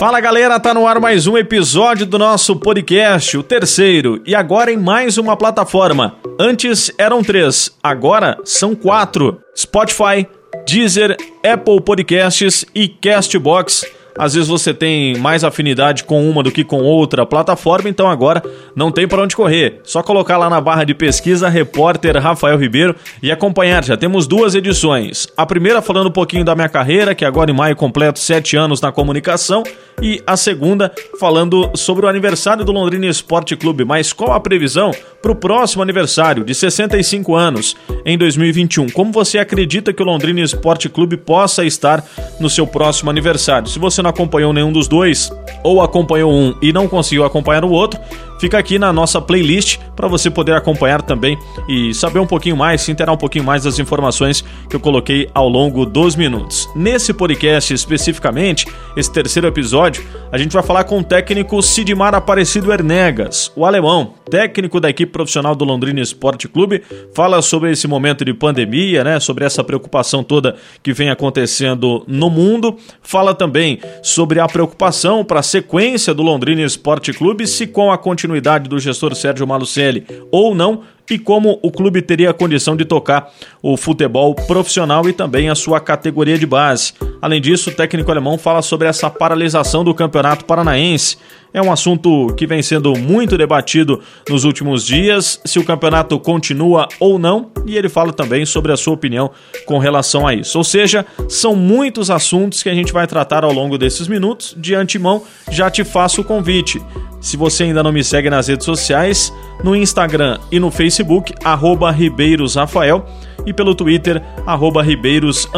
Fala galera, tá no ar mais um episódio do nosso podcast, o terceiro, e agora em mais uma plataforma. Antes eram três, agora são quatro: Spotify, Deezer, Apple Podcasts e Castbox. Às vezes você tem mais afinidade com uma do que com outra plataforma, então agora não tem para onde correr. Só colocar lá na barra de pesquisa repórter Rafael Ribeiro e acompanhar. Já temos duas edições. A primeira falando um pouquinho da minha carreira, que agora em maio completo sete anos na comunicação, e a segunda falando sobre o aniversário do Londrina Esporte Clube. Mas qual a previsão para o próximo aniversário de 65 anos em 2021? Como você acredita que o Londrina Esporte Clube possa estar no seu próximo aniversário? Se você não acompanhou nenhum dos dois ou acompanhou um e não conseguiu acompanhar o outro, fica aqui na nossa playlist para você poder acompanhar também e saber um pouquinho mais, se interar um pouquinho mais das informações que eu coloquei ao longo dos minutos. Nesse podcast especificamente, esse terceiro episódio, a gente vai falar com o técnico Sidmar Aparecido Ernegas, o alemão, técnico da equipe profissional do Londrina Esporte Clube, fala sobre esse momento de pandemia, né, sobre essa preocupação toda que vem acontecendo no mundo, fala também sobre a preocupação para a sequência do Londrina Esporte Clube se com a continuidade continuidade do gestor Sérgio Malucelli ou não e como o clube teria a condição de tocar o futebol profissional e também a sua categoria de base. Além disso, o técnico alemão fala sobre essa paralisação do Campeonato Paranaense. É um assunto que vem sendo muito debatido nos últimos dias, se o campeonato continua ou não, e ele fala também sobre a sua opinião com relação a isso. Ou seja, são muitos assuntos que a gente vai tratar ao longo desses minutos. De antemão, já te faço o convite. Se você ainda não me segue nas redes sociais, no Instagram e no Facebook, arroba Ribeiros Rafael, e pelo Twitter, arroba Ribeiros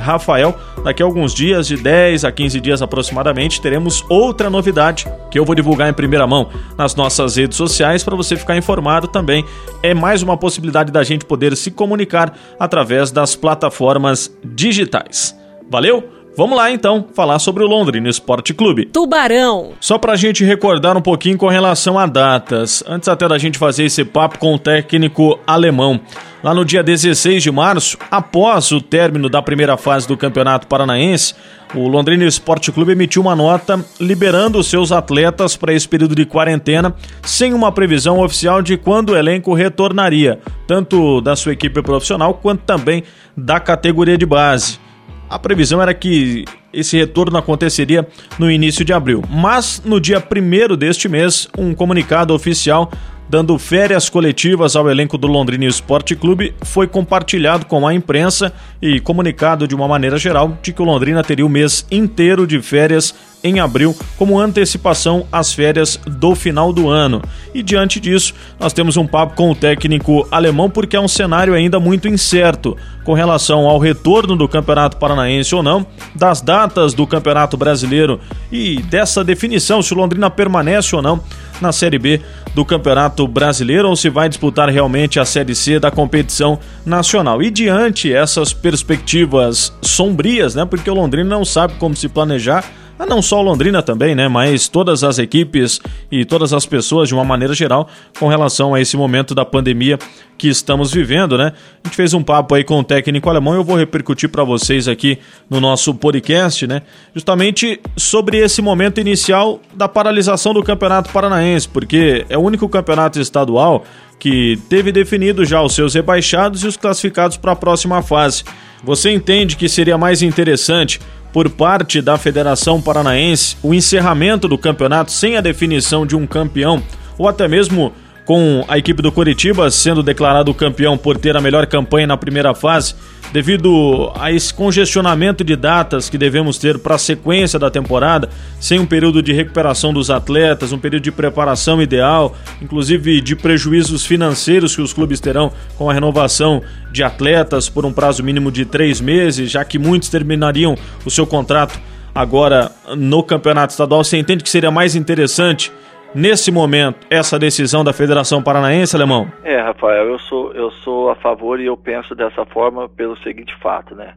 Rafael. Daqui a alguns dias, de 10 a 15 dias aproximadamente, teremos outra novidade que eu vou divulgar em primeira mão nas nossas redes sociais para você ficar informado também. É mais uma possibilidade da gente poder se comunicar através das plataformas digitais. Valeu? Vamos lá então falar sobre o Londrina Esporte Clube. Tubarão. Só pra gente recordar um pouquinho com relação a datas, antes até da gente fazer esse papo com o técnico alemão. Lá no dia 16 de março, após o término da primeira fase do Campeonato Paranaense, o Londrina Esporte Clube emitiu uma nota liberando os seus atletas para esse período de quarentena, sem uma previsão oficial de quando o elenco retornaria, tanto da sua equipe profissional quanto também da categoria de base. A previsão era que esse retorno aconteceria no início de abril, mas no dia 1 deste mês, um comunicado oficial dando férias coletivas ao elenco do Londrina Esporte Clube, foi compartilhado com a imprensa e comunicado de uma maneira geral de que o Londrina teria o mês inteiro de férias em abril, como antecipação às férias do final do ano. E diante disso, nós temos um papo com o técnico alemão, porque é um cenário ainda muito incerto com relação ao retorno do Campeonato Paranaense ou não, das datas do Campeonato Brasileiro e dessa definição se o Londrina permanece ou não na Série B do Campeonato Brasileiro ou se vai disputar realmente a Série C da competição nacional. E diante essas perspectivas sombrias, né, porque o Londrina não sabe como se planejar ah, não só o Londrina também, né? Mas todas as equipes e todas as pessoas de uma maneira geral com relação a esse momento da pandemia que estamos vivendo, né? A gente fez um papo aí com o técnico alemão e eu vou repercutir para vocês aqui no nosso podcast, né? Justamente sobre esse momento inicial da paralisação do Campeonato Paranaense, porque é o único campeonato estadual que teve definido já os seus rebaixados e os classificados para a próxima fase. Você entende que seria mais interessante por parte da Federação Paranaense o encerramento do campeonato sem a definição de um campeão ou até mesmo com a equipe do Coritiba sendo declarado campeão por ter a melhor campanha na primeira fase, devido a esse congestionamento de datas que devemos ter para a sequência da temporada, sem um período de recuperação dos atletas, um período de preparação ideal, inclusive de prejuízos financeiros que os clubes terão com a renovação de atletas por um prazo mínimo de três meses, já que muitos terminariam o seu contrato agora no campeonato estadual. Você entende que seria mais interessante? Nesse momento, essa decisão da Federação Paranaense, Alemão? É, Rafael, eu sou, eu sou a favor e eu penso dessa forma pelo seguinte fato, né?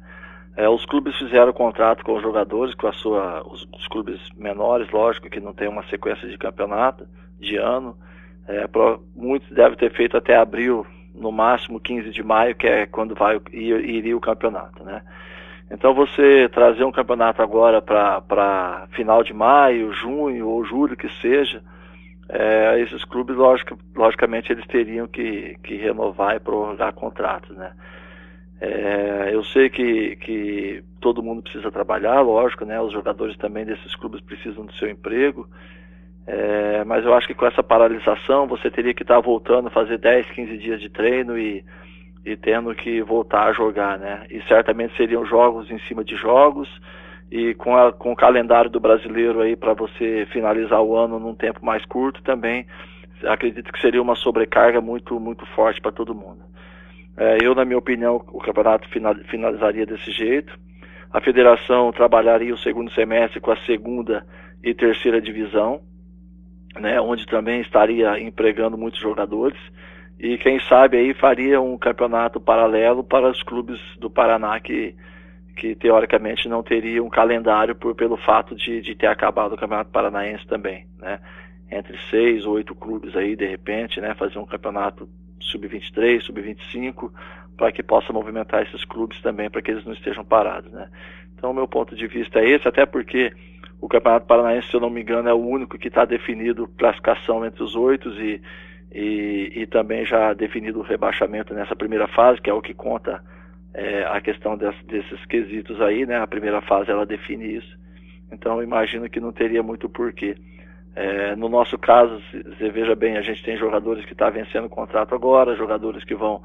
É, os clubes fizeram contrato com os jogadores, com a sua, os, os, clubes menores, lógico que não tem uma sequência de campeonato de ano. É, pro, muitos devem ter feito até abril, no máximo 15 de maio, que é quando vai ir, iria o campeonato, né? Então você trazer um campeonato agora para final de maio, junho ou julho que seja, é, esses clubes, lógico, logicamente, eles teriam que, que renovar e prorrogar contratos, né? É, eu sei que, que todo mundo precisa trabalhar, lógico, né? Os jogadores também desses clubes precisam do seu emprego, é, mas eu acho que com essa paralisação você teria que estar voltando a fazer 10, 15 dias de treino e, e tendo que voltar a jogar, né? E certamente seriam jogos em cima de jogos e com, a, com o calendário do brasileiro aí para você finalizar o ano num tempo mais curto também, acredito que seria uma sobrecarga muito, muito forte para todo mundo. É, eu, na minha opinião, o campeonato final, finalizaria desse jeito. A federação trabalharia o segundo semestre com a segunda e terceira divisão, né, onde também estaria empregando muitos jogadores e quem sabe aí faria um campeonato paralelo para os clubes do Paraná que, que teoricamente não teriam um calendário por, pelo fato de, de ter acabado o Campeonato Paranaense também, né? Entre seis ou oito clubes aí, de repente, né? Fazer um campeonato sub-23, sub-25, para que possa movimentar esses clubes também, para que eles não estejam parados, né? Então, meu ponto de vista é esse, até porque o Campeonato Paranaense, se eu não me engano, é o único que está definido classificação entre os oito e e, e também já definido o rebaixamento nessa primeira fase, que é o que conta é, a questão desse, desses quesitos aí, né? A primeira fase ela define isso. Então imagino que não teria muito porquê. É, no nosso caso, você veja bem, a gente tem jogadores que estão tá vencendo o contrato agora, jogadores que vão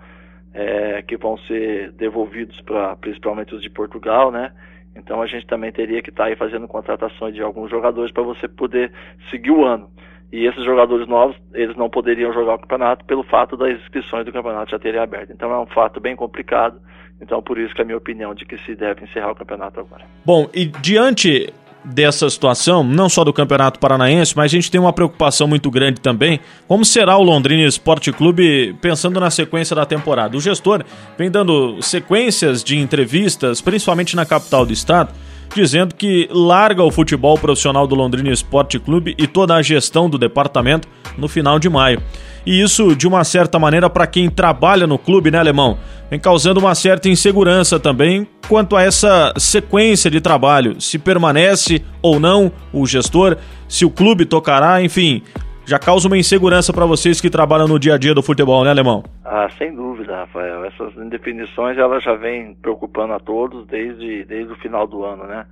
é, que vão ser devolvidos para principalmente os de Portugal, né? Então a gente também teria que estar tá aí fazendo contratações de alguns jogadores para você poder seguir o ano. E esses jogadores novos, eles não poderiam jogar o campeonato pelo fato das inscrições do campeonato já terem aberto. Então é um fato bem complicado. Então por isso que é a minha opinião de que se deve encerrar o campeonato agora. Bom, e diante dessa situação, não só do Campeonato Paranaense, mas a gente tem uma preocupação muito grande também, como será o Londrina Esporte Clube pensando na sequência da temporada. O gestor vem dando sequências de entrevistas, principalmente na capital do estado, dizendo que larga o futebol profissional do Londrina Esporte Clube e toda a gestão do departamento no final de maio. E isso, de uma certa maneira, para quem trabalha no clube, né, Alemão? Vem causando uma certa insegurança também quanto a essa sequência de trabalho. Se permanece ou não o gestor, se o clube tocará, enfim já causa uma insegurança para vocês que trabalham no dia a dia do futebol, né, Alemão? Ah, sem dúvida, Rafael. Essas indefinições elas já vêm preocupando a todos desde, desde o final do ano, né?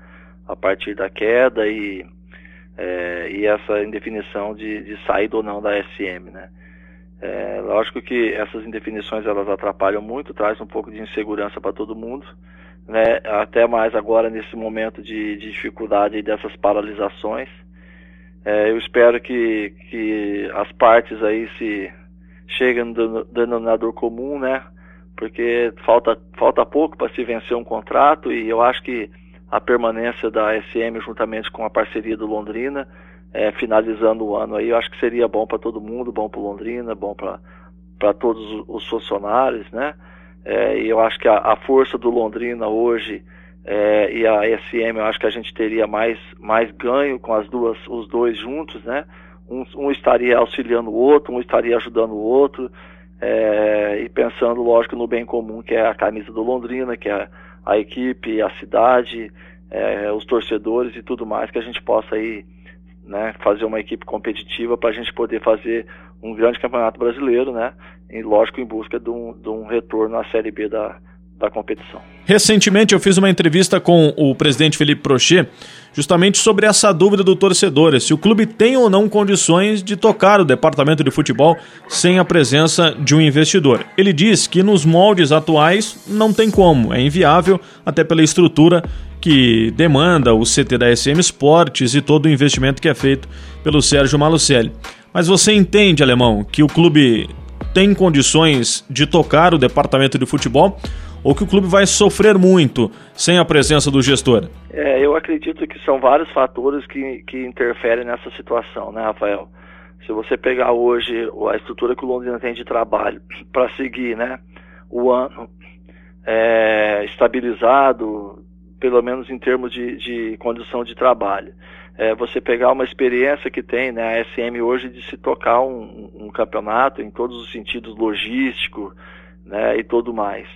A partir da queda e, é, e essa indefinição de, de saída ou não da SM, né? É, lógico que essas indefinições elas atrapalham muito, traz um pouco de insegurança para todo mundo, né? Até mais agora nesse momento de, de dificuldade dessas paralisações. É, eu espero que, que as partes aí se cheguem no denominador comum, né? Porque falta, falta pouco para se vencer um contrato e eu acho que a permanência da SM juntamente com a parceria do Londrina, é, finalizando o ano aí, eu acho que seria bom para todo mundo, bom para Londrina, bom para todos os funcionários, né? É, e eu acho que a, a força do Londrina hoje é, e a SM eu acho que a gente teria mais, mais ganho com as duas, os dois juntos, né? Um, um estaria auxiliando o outro, um estaria ajudando o outro, é, e pensando, lógico, no bem comum, que é a camisa do Londrina, que é a equipe, a cidade, é, os torcedores e tudo mais, que a gente possa aí né, fazer uma equipe competitiva para a gente poder fazer um grande campeonato brasileiro, né? E lógico, em busca de um, de um retorno à Série B da, da competição. Recentemente eu fiz uma entrevista com o presidente Felipe Prochet justamente sobre essa dúvida do torcedor, se o clube tem ou não condições de tocar o departamento de futebol sem a presença de um investidor. Ele diz que nos moldes atuais não tem como, é inviável, até pela estrutura que demanda o CT da SM Esportes e todo o investimento que é feito pelo Sérgio Malucelli. Mas você entende, Alemão, que o clube tem condições de tocar o departamento de futebol ou que o clube vai sofrer muito sem a presença do gestor? É, eu acredito que são vários fatores que, que interferem nessa situação, né, Rafael? Se você pegar hoje a estrutura que o Londrina tem de trabalho para seguir, né, o ano é, estabilizado, pelo menos em termos de, de condição de trabalho. É, você pegar uma experiência que tem né, a SM hoje de se tocar um, um campeonato em todos os sentidos logístico né, e tudo mais.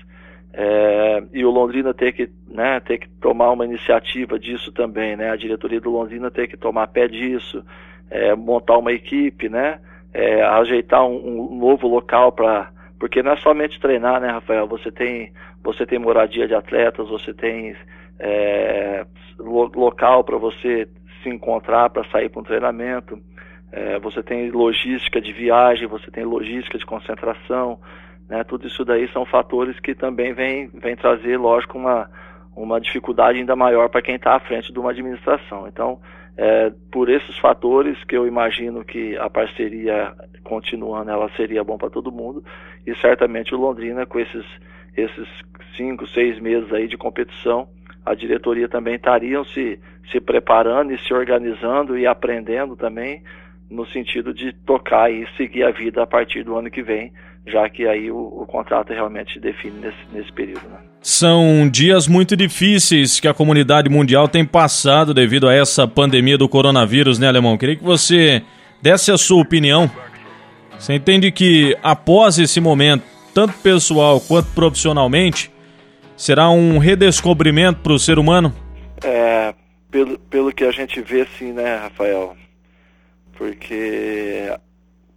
É, e o Londrina ter que, né, ter que tomar uma iniciativa disso também, né? A diretoria do Londrina ter que tomar pé disso, é, montar uma equipe, né? É, ajeitar um, um novo local para porque não é somente treinar, né, Rafael? Você tem você tem moradia de atletas, você tem é, lo, local para você se encontrar para sair para um treinamento, é, você tem logística de viagem, você tem logística de concentração, né? Tudo isso daí são fatores que também vem, vem trazer, lógico, uma, uma dificuldade ainda maior para quem está à frente de uma administração. Então, é, por esses fatores que eu imagino que a parceria continuando ela seria bom para todo mundo e certamente o Londrina com esses esses cinco seis meses aí de competição a diretoria também estariam se se preparando e se organizando e aprendendo também no sentido de tocar e seguir a vida a partir do ano que vem já que aí o, o contrato realmente define nesse, nesse período. Né? São dias muito difíceis que a comunidade mundial tem passado devido a essa pandemia do coronavírus, né, Alemão? Queria que você desse a sua opinião. Você entende que após esse momento, tanto pessoal quanto profissionalmente, será um redescobrimento para o ser humano? É, pelo, pelo que a gente vê, sim, né, Rafael? Porque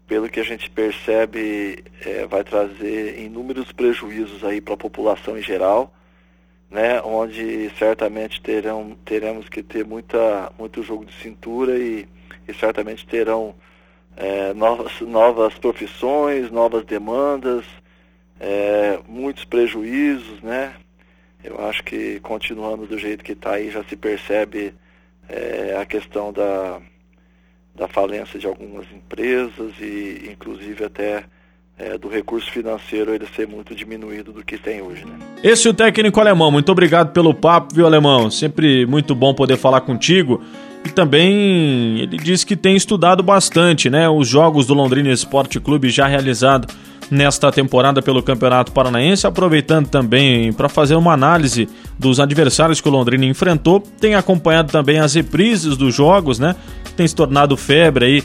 pelo que a gente percebe, é, vai trazer inúmeros prejuízos aí para a população em geral, né? Onde certamente terão, teremos que ter muita, muito jogo de cintura e, e certamente terão é, novas, novas profissões, novas demandas, é, muitos prejuízos, né? Eu acho que continuando do jeito que está aí já se percebe é, a questão da da falência de algumas empresas e inclusive até é, do recurso financeiro ele ser muito diminuído do que tem hoje. Né? Esse é o técnico alemão. Muito obrigado pelo papo, viu, alemão? Sempre muito bom poder falar contigo. E também ele disse que tem estudado bastante, né? Os jogos do Londrina Esporte Clube já realizados nesta temporada pelo Campeonato Paranaense, aproveitando também para fazer uma análise dos adversários que o Londrina enfrentou, tem acompanhado também as reprises dos jogos, né? Tem se tornado febre aí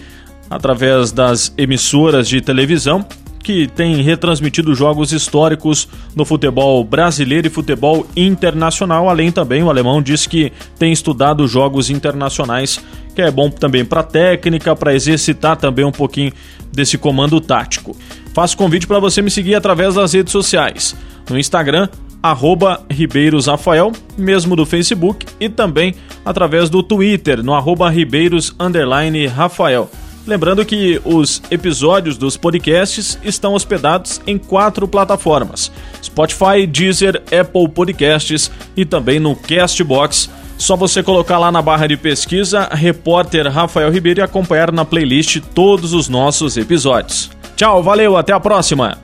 através das emissoras de televisão que tem retransmitido jogos históricos no futebol brasileiro e futebol internacional. Além também, o alemão disse que tem estudado jogos internacionais, que é bom também para técnica, para exercitar também um pouquinho desse comando tático. Faço convite para você me seguir através das redes sociais. No Instagram, arroba Ribeiros Rafael, mesmo do Facebook, e também através do Twitter, no arroba Ribeiros Rafael. Lembrando que os episódios dos podcasts estão hospedados em quatro plataformas: Spotify, Deezer, Apple Podcasts e também no Castbox. Só você colocar lá na barra de pesquisa Repórter Rafael Ribeiro e acompanhar na playlist todos os nossos episódios. Tchau, valeu, até a próxima!